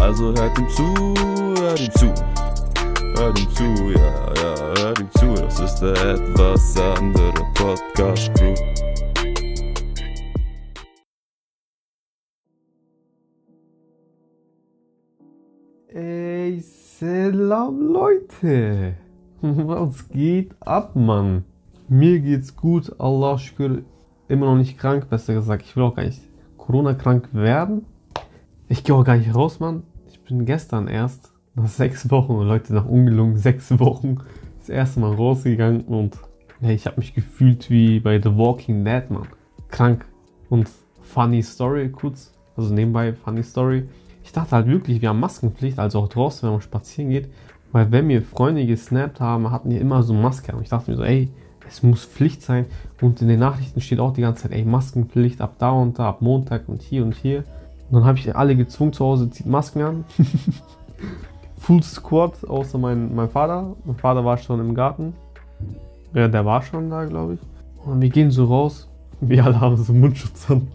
Also hört ihm zu, hört ihm zu. Hört ihm zu, ja, ja, hört ihm zu. Das ist der etwas andere Podcast Crew. Ey, Salam Leute! Was geht ab, Mann? Mir geht's gut, Allah schwör, immer noch nicht krank, besser gesagt. Ich will auch gar nicht Corona-krank werden. Ich gehe auch gar nicht raus, Mann. Ich bin gestern erst, nach sechs Wochen, Leute, nach ungelungen sechs Wochen, das erste Mal rausgegangen und hey, ich habe mich gefühlt wie bei The Walking Dead, Mann. Krank. Und funny Story, kurz, also nebenbei, funny Story. Ich dachte halt wirklich, wir haben Maskenpflicht, also auch draußen, wenn man spazieren geht. Weil wenn mir Freunde gesnappt haben, hatten die immer so Maske. Und ich dachte mir so, ey, es muss Pflicht sein. Und in den Nachrichten steht auch die ganze Zeit, ey, Maskenpflicht ab da und da, ab Montag und hier und hier. Und dann habe ich alle gezwungen zu Hause, zieht Masken an. Full Squad, außer mein, mein Vater. Mein Vater war schon im Garten. Ja, der war schon da, glaube ich. Und wir gehen so raus. Wir alle haben so Mundschutz an.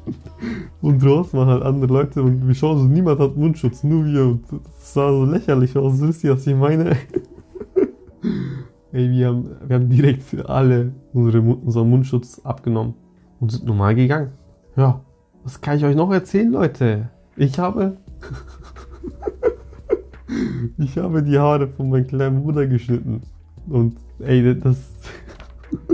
und draußen waren halt andere Leute und wir schauen so, niemand hat Mundschutz, nur wir. Und das sah so lächerlich aus, wisst ihr, was ich meine? Ey, wir haben, wir haben direkt für alle unsere, unseren Mundschutz abgenommen und sind normal gegangen. Ja, was kann ich euch noch erzählen, Leute? Ich habe. ich habe die Haare von meinem kleinen Bruder geschnitten. Und ey, das.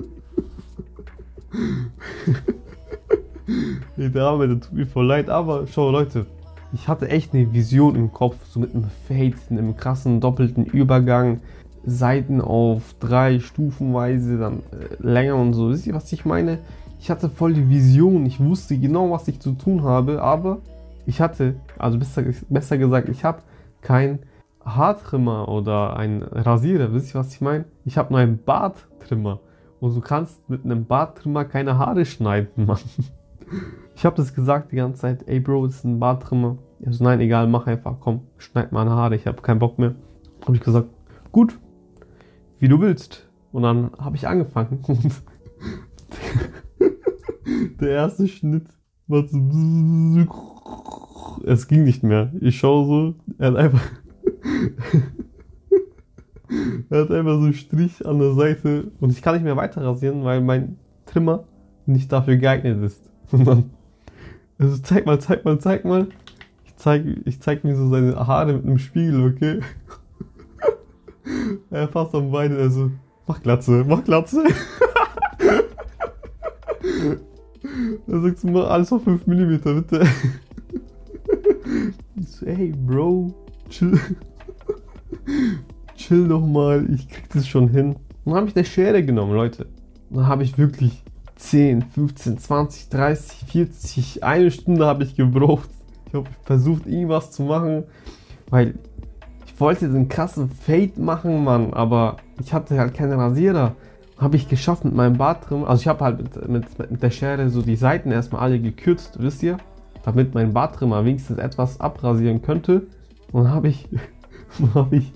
ey, der Arme, der tut mir voll leid. Aber schau, Leute, ich hatte echt eine Vision im Kopf, so mit einem Fade, einem krassen doppelten Übergang. Seiten auf drei stufenweise, dann äh, länger und so. Wisst ihr, was ich meine? Ich hatte voll die Vision, ich wusste genau, was ich zu tun habe, aber ich hatte, also besser, besser gesagt, ich habe kein Haartrimmer oder ein Rasierer. Wisst ihr, was ich meine? Ich habe nur einen Barttrimmer. Und du kannst mit einem Barttrimmer keine Haare schneiden, Mann. Ich habe das gesagt die ganze Zeit, ey Bro, das ist ein Barttrimmer. Also nein, egal, mach einfach, komm, schneid meine Haare, ich habe keinen Bock mehr. Habe ich gesagt, gut, wie du willst. Und dann habe ich angefangen und der erste Schnitt war so es ging nicht mehr. Ich schaue so, er hat einfach er hat einfach so einen Strich an der Seite und ich kann nicht mehr weiter rasieren, weil mein Trimmer nicht dafür geeignet ist. Und dann, also zeig mal, zeig mal, zeig mal. Ich zeig, ich zeig mir so seine Haare mit einem Spiegel, okay? Er fasst am Bein, also, mach Glatze, mach Glatze. Er sagt so, mach alles auf 5 mm, bitte. Ich so, ey, Bro, chill. chill doch mal, ich krieg das schon hin. Dann habe ich eine Schere genommen, Leute. Dann habe ich wirklich 10, 15, 20, 30, 40, eine Stunde habe ich gebraucht. Ich habe versucht, irgendwas zu machen, weil ich wollte den krassen Fade machen, Mann, aber ich hatte halt keine Rasierer. Habe ich geschafft mit meinem Barttrimmer. Also ich habe halt mit, mit, mit der Schere so die Seiten erstmal alle gekürzt, wisst ihr? Damit mein Barttrimmer wenigstens etwas abrasieren könnte. Und habe ich, hab ich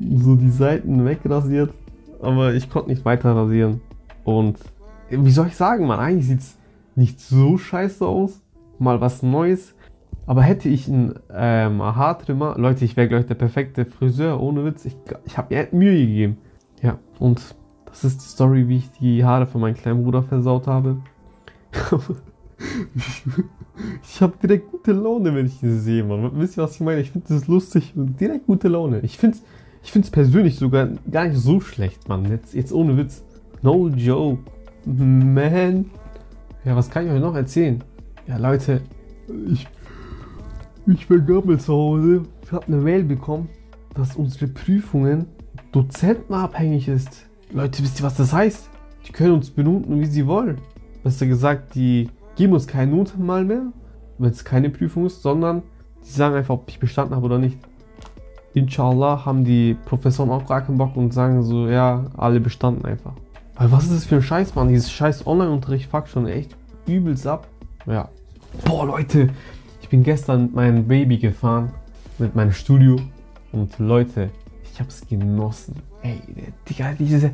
so die Seiten wegrasiert. Aber ich konnte nicht weiter rasieren. Und wie soll ich sagen, man, eigentlich sieht es nicht so scheiße aus. Mal was Neues. Aber hätte ich einen ähm, Haartrimmer, Leute, ich wäre gleich der perfekte Friseur, ohne Witz. Ich, ich habe mir Mühe gegeben. Ja, und das ist die Story, wie ich die Haare von meinem kleinen Bruder versaut habe. ich habe direkt gute Laune, wenn ich sie sehe, man. Wisst ihr, was ich meine? Ich finde das lustig direkt gute Laune. Ich finde es ich find's persönlich sogar gar nicht so schlecht, Mann. Jetzt, jetzt ohne Witz. No joke. Man. Ja, was kann ich euch noch erzählen? Ja, Leute, ich, ich war gerade zu Hause. Ich habe eine Mail bekommen, dass unsere Prüfungen dozentenabhängig ist. Leute, wisst ihr, was das heißt? Die können uns benoten, wie sie wollen. Besser gesagt, die geben uns keine Noten mal mehr, wenn es keine Prüfung ist, sondern Die sagen einfach, ob ich bestanden habe oder nicht. Inshallah haben die Professoren auch gar keinen Bock und sagen so, ja, alle bestanden einfach. Weil was ist das für ein Scheiß, Mann? Dieses scheiß Online-Unterricht fuckt schon echt übelst ab. Ja. Boah, Leute, ich bin gestern mit meinem Baby gefahren, mit meinem Studio. Und Leute, ich hab's genossen. Ey, Digga, diese,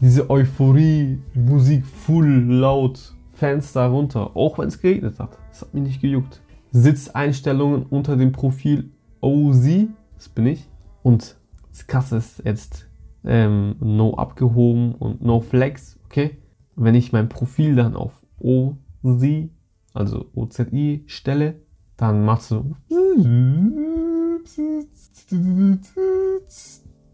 diese Euphorie, Musik full laut, Fenster runter, auch wenn es geregnet hat. Das hat mich nicht gejuckt. Sitzeinstellungen unter dem Profil OZ, das bin ich. Und das Krasse ist jetzt ähm, No abgehoben und No Flex, okay? Wenn ich mein Profil dann auf OZ, also OZI stelle, dann machst du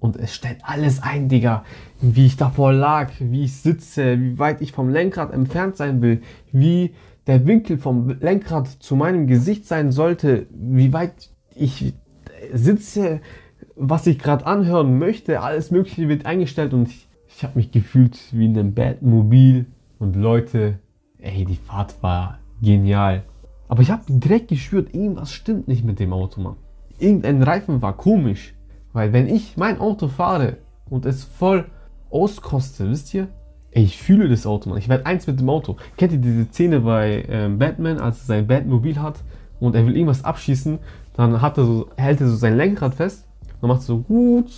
und es stellt alles ein, Digga. Wie ich davor lag, wie ich sitze, wie weit ich vom Lenkrad entfernt sein will, wie der Winkel vom Lenkrad zu meinem Gesicht sein sollte, wie weit ich sitze, was ich gerade anhören möchte, alles Mögliche wird eingestellt und ich, ich habe mich gefühlt wie in einem Batmobil und Leute, ey, die Fahrt war genial. Aber ich habe direkt gespürt, irgendwas stimmt nicht mit dem Auto, Mann. Irgendein Reifen war komisch. Weil wenn ich mein Auto fahre und es voll auskoste, wisst ihr? Ey, ich fühle das Auto, Mann. Ich werde eins mit dem Auto. Kennt ihr diese Szene bei ähm, Batman, als er sein Batmobil hat und er will irgendwas abschießen? Dann hat er so, hält er so sein Lenkrad fest, dann macht so und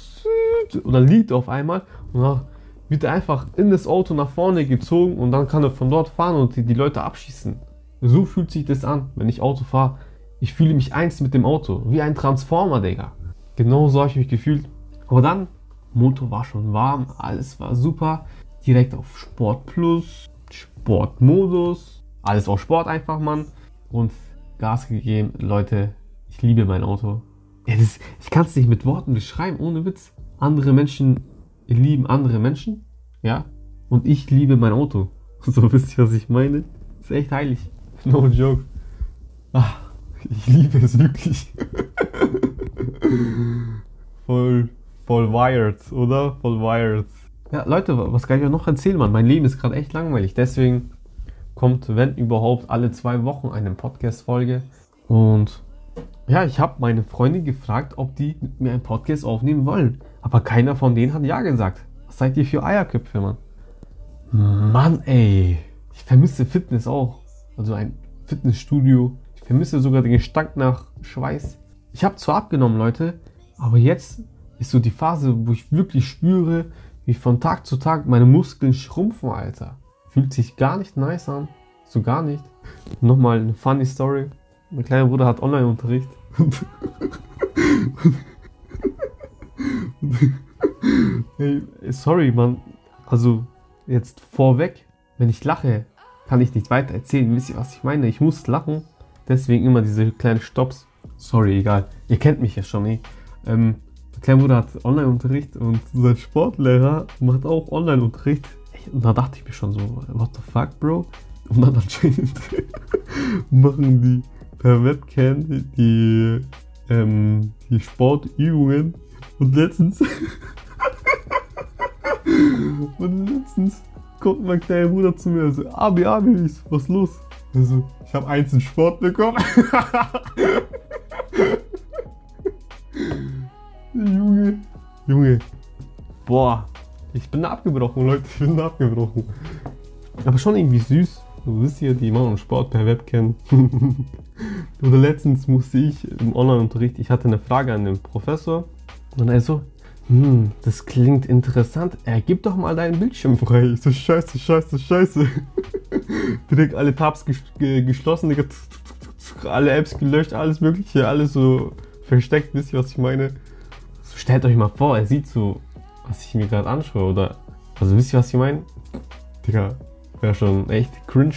dann liegt er auf einmal und dann wird er einfach in das Auto nach vorne gezogen und dann kann er von dort fahren und die, die Leute abschießen. So fühlt sich das an, wenn ich Auto fahre. Ich fühle mich eins mit dem Auto, wie ein Transformer, Digga. Genau so habe ich mich gefühlt. Aber dann, Motor war schon warm, alles war super. Direkt auf Sport Plus, Sportmodus, alles auf Sport einfach, Mann. Und Gas gegeben. Leute, ich liebe mein Auto. Ja, das, ich kann es nicht mit Worten beschreiben, ohne Witz. Andere Menschen lieben andere Menschen, ja. Und ich liebe mein Auto. So wisst ihr, was ich meine? Ist echt heilig. No joke. Ach, ich liebe es wirklich. voll, voll wired, oder? Voll wired. Ja, Leute, was kann ich euch noch erzählen, Mann? Mein Leben ist gerade echt langweilig. Deswegen kommt, wenn überhaupt, alle zwei Wochen eine Podcast-Folge. Und ja, ich habe meine Freunde gefragt, ob die mit mir einen Podcast aufnehmen wollen. Aber keiner von denen hat Ja gesagt. Was seid ihr für Eierköpfe, Mann? Mann, ey. Ich vermisse Fitness auch. Also ein Fitnessstudio. Ich vermisse sogar den Gestank nach Schweiß. Ich habe zwar abgenommen, Leute, aber jetzt ist so die Phase, wo ich wirklich spüre, wie von Tag zu Tag meine Muskeln schrumpfen, Alter. Fühlt sich gar nicht nice an. So gar nicht. Nochmal eine funny Story. Mein kleiner Bruder hat Online-Unterricht. hey, sorry, Mann. Also, jetzt vorweg, wenn ich lache, kann ich nicht weiter erzählen. Wisst ihr, was ich meine? Ich muss lachen. Deswegen immer diese kleinen Stops. Sorry, egal. Ihr kennt mich ja schon, eh. Ähm, der kleine Bruder hat Online-Unterricht und sein Sportlehrer macht auch Online-Unterricht. Und da dachte ich mir schon so, what the fuck, Bro? Und dann anscheinend machen die per Webcam die, ähm, die Sportübungen. Und letztens. und letztens kommt mein kleiner Bruder zu mir und so, Abi, Abi, was ist los? Also, ich habe eins in Sport bekommen. Junge. Boah. Ich bin abgebrochen, Leute. Ich bin abgebrochen. Aber schon irgendwie süß. Du wisst ja, die machen Sport per Webcam. Oder letztens musste ich im Online-Unterricht, ich hatte eine Frage an den Professor. Und er so, hm, das klingt interessant. Er gib doch mal deinen Bildschirm frei. Ich so, scheiße, scheiße, scheiße. Direkt alle Tabs ges geschlossen, alle Apps gelöscht, alles mögliche, alles so versteckt, wisst ihr, was ich meine? Stellt euch mal vor, er sieht so, was ich mir gerade anschaue, oder, also wisst ihr, was ich meine? Digga, wäre schon echt cringe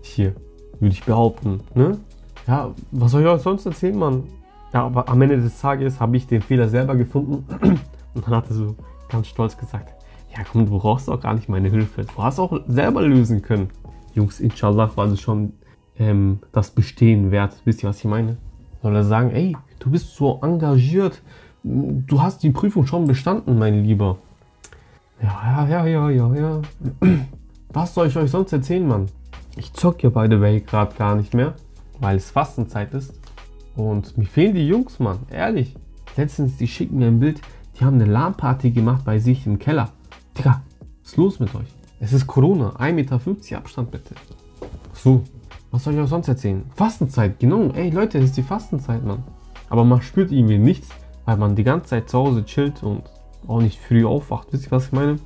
hier, würde ich behaupten, ne? Ja, was soll ich euch sonst erzählen, Mann? Ja, aber am Ende des Tages habe ich den Fehler selber gefunden und dann hat er so ganz stolz gesagt, ja komm, du brauchst auch gar nicht meine Hilfe. Du hast auch selber lösen können. Jungs, inshallah war das schon ähm, das Bestehen wert. Wisst ihr, was ich meine? Soll er sagen, ey, du bist so engagiert, du hast die Prüfung schon bestanden, mein Lieber. Ja, ja, ja, ja, ja, ja. Was soll ich euch sonst erzählen, Mann? Ich zock ja by the way gerade gar nicht mehr, weil es Fastenzeit ist. Und mir fehlen die Jungs, Mann. Ehrlich. Letztens, die schicken mir ein Bild, die haben eine LAN-Party gemacht bei sich im Keller. Digga, was ist los mit euch? Es ist Corona. 1,50 Meter Abstand bitte. So, was soll ich euch sonst erzählen? Fastenzeit, genau. Ey Leute, es ist die Fastenzeit, Mann. Aber man spürt irgendwie nichts, weil man die ganze Zeit zu Hause chillt und auch nicht früh aufwacht. Wisst ihr, was ich meine?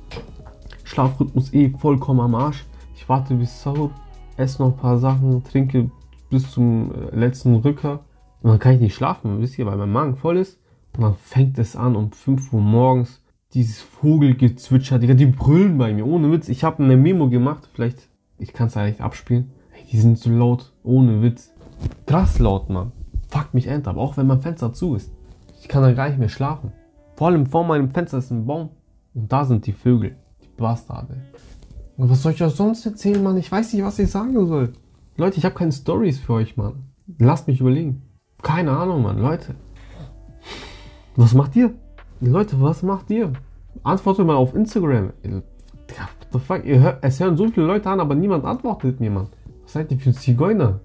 Schlafrhythmus eh vollkommen am Arsch. Ich warte bis Sahur, esse noch ein paar Sachen, trinke bis zum äh, letzten Rücker. Und dann kann ich nicht schlafen, wisst ihr, weil mein Magen voll ist. Und dann fängt es an um 5 Uhr morgens. Dieses Vogelgezwitscher, Digga, die brüllen bei mir. Ohne Witz. Ich habe eine Memo gemacht. Vielleicht, ich kann es eigentlich abspielen. Hey, die sind so laut. Ohne Witz. Krass laut, Mann. Fuck mich end ab. Auch wenn mein Fenster zu ist. Ich kann da gar nicht mehr schlafen. Vor allem vor meinem Fenster ist ein Baum. Und da sind die Vögel. Die Bastarde. Und was soll ich euch sonst erzählen, Mann? Ich weiß nicht, was ich sagen soll. Leute, ich habe keine Stories für euch, Mann. Lasst mich überlegen. Keine Ahnung, Mann. Leute. Was macht ihr? Leute, was macht ihr? Antwortet mal auf Instagram. What the fuck? Hört, es hören so viele Leute an, aber niemand antwortet mir, Mann. Was seid ihr für ein Zigeuner?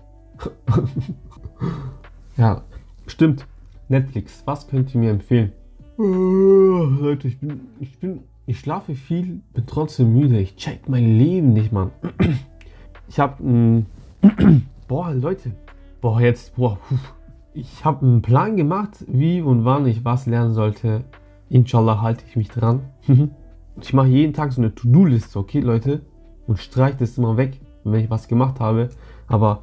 ja, stimmt. Netflix, was könnt ihr mir empfehlen? Äh, Leute, ich bin, ich bin, ich schlafe viel, bin trotzdem müde. Ich check mein Leben nicht, Mann. Ich hab, mh, boah, Leute, boah, jetzt, boah, ich habe einen Plan gemacht, wie und wann ich was lernen sollte. Inshallah halte ich mich dran. ich mache jeden Tag so eine To-Do-Liste, okay, Leute, und streiche das immer weg, wenn ich was gemacht habe. Aber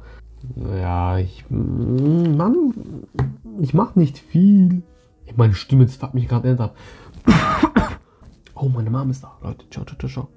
ja, ich, Mann, ich mache nicht viel. Meine Stimme, jetzt fuckt mich gerade ab. Oh, meine Mom ist da, Leute. Ciao, ciao, ciao, ciao.